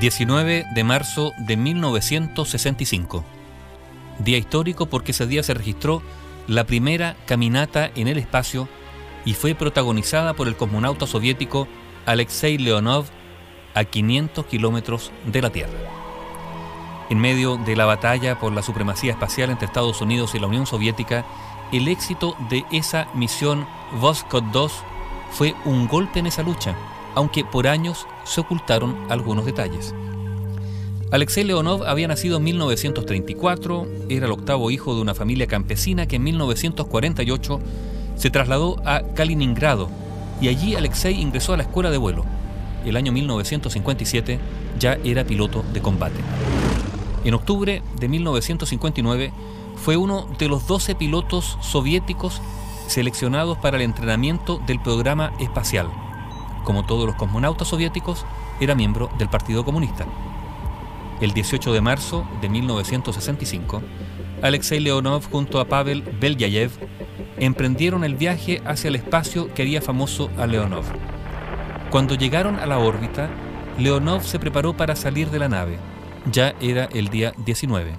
19 de marzo de 1965. Día histórico porque ese día se registró la primera caminata en el espacio y fue protagonizada por el cosmonauta soviético Alexei Leonov a 500 kilómetros de la Tierra. En medio de la batalla por la supremacía espacial entre Estados Unidos y la Unión Soviética, el éxito de esa misión Voskhod 2 fue un golpe en esa lucha, aunque por años se ocultaron algunos detalles. Alexei Leonov había nacido en 1934, era el octavo hijo de una familia campesina que en 1948 se trasladó a Kaliningrado y allí Alexei ingresó a la escuela de vuelo. El año 1957 ya era piloto de combate. En octubre de 1959 fue uno de los 12 pilotos soviéticos seleccionados para el entrenamiento del programa espacial. Como todos los cosmonautas soviéticos, era miembro del Partido Comunista. El 18 de marzo de 1965, Alexei Leonov junto a Pavel Belyayev emprendieron el viaje hacia el espacio que haría famoso a Leonov. Cuando llegaron a la órbita, Leonov se preparó para salir de la nave. Ya era el día 19.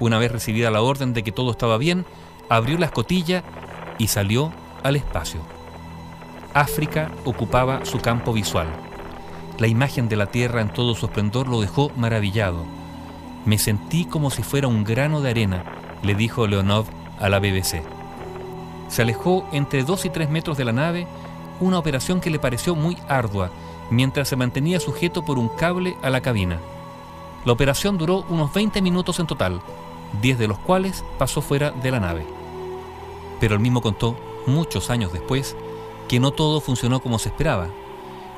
Una vez recibida la orden de que todo estaba bien, abrió la escotilla y salió al espacio. África ocupaba su campo visual. La imagen de la Tierra en todo su esplendor lo dejó maravillado. Me sentí como si fuera un grano de arena, le dijo Leonov a la BBC. Se alejó entre dos y tres metros de la nave, una operación que le pareció muy ardua, mientras se mantenía sujeto por un cable a la cabina. La operación duró unos 20 minutos en total, 10 de los cuales pasó fuera de la nave. Pero él mismo contó, muchos años después, que no todo funcionó como se esperaba.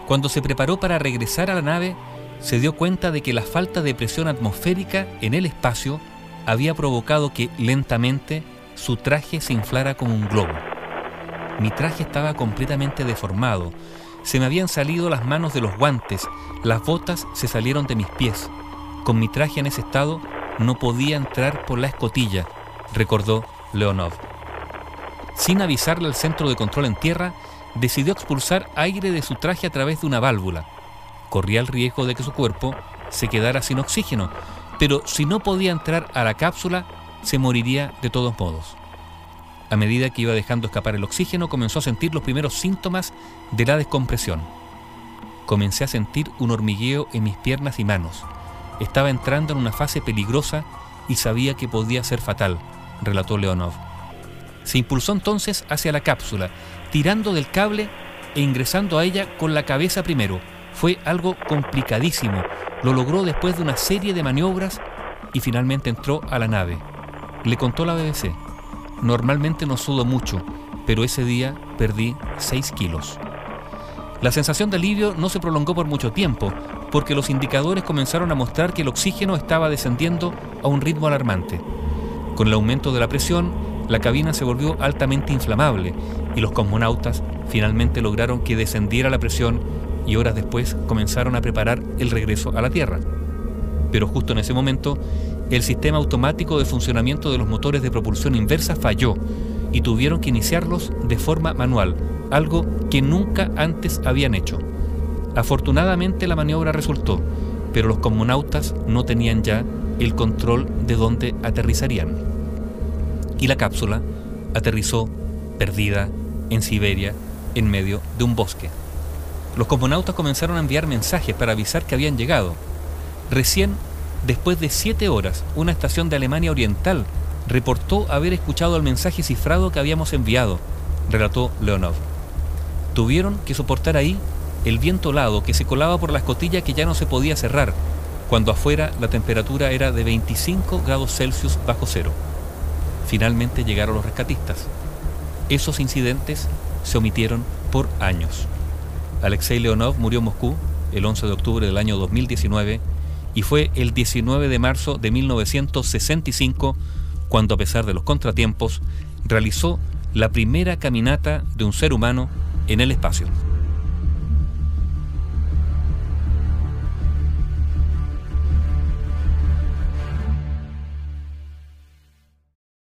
Cuando se preparó para regresar a la nave, se dio cuenta de que la falta de presión atmosférica en el espacio había provocado que lentamente su traje se inflara como un globo. Mi traje estaba completamente deformado, se me habían salido las manos de los guantes, las botas se salieron de mis pies. Con mi traje en ese estado no podía entrar por la escotilla, recordó Leonov. Sin avisarle al centro de control en tierra, decidió expulsar aire de su traje a través de una válvula. Corría el riesgo de que su cuerpo se quedara sin oxígeno, pero si no podía entrar a la cápsula, se moriría de todos modos. A medida que iba dejando escapar el oxígeno, comenzó a sentir los primeros síntomas de la descompresión. Comencé a sentir un hormigueo en mis piernas y manos. Estaba entrando en una fase peligrosa y sabía que podía ser fatal, relató Leonov. Se impulsó entonces hacia la cápsula, tirando del cable e ingresando a ella con la cabeza primero. Fue algo complicadísimo. Lo logró después de una serie de maniobras y finalmente entró a la nave. Le contó la BBC. Normalmente no sudo mucho, pero ese día perdí 6 kilos. La sensación de alivio no se prolongó por mucho tiempo, porque los indicadores comenzaron a mostrar que el oxígeno estaba descendiendo a un ritmo alarmante. Con el aumento de la presión, la cabina se volvió altamente inflamable y los cosmonautas finalmente lograron que descendiera la presión y horas después comenzaron a preparar el regreso a la Tierra. Pero justo en ese momento, el sistema automático de funcionamiento de los motores de propulsión inversa falló y tuvieron que iniciarlos de forma manual, algo que nunca antes habían hecho. Afortunadamente la maniobra resultó, pero los cosmonautas no tenían ya el control de dónde aterrizarían. Y la cápsula aterrizó perdida en Siberia en medio de un bosque. Los cosmonautas comenzaron a enviar mensajes para avisar que habían llegado. Recién Después de siete horas, una estación de Alemania Oriental reportó haber escuchado el mensaje cifrado que habíamos enviado, relató Leonov. Tuvieron que soportar ahí el viento helado que se colaba por la escotilla que ya no se podía cerrar, cuando afuera la temperatura era de 25 grados Celsius bajo cero. Finalmente llegaron los rescatistas. Esos incidentes se omitieron por años. Alexei Leonov murió en Moscú el 11 de octubre del año 2019 y fue el 19 de marzo de 1965 cuando a pesar de los contratiempos realizó la primera caminata de un ser humano en el espacio.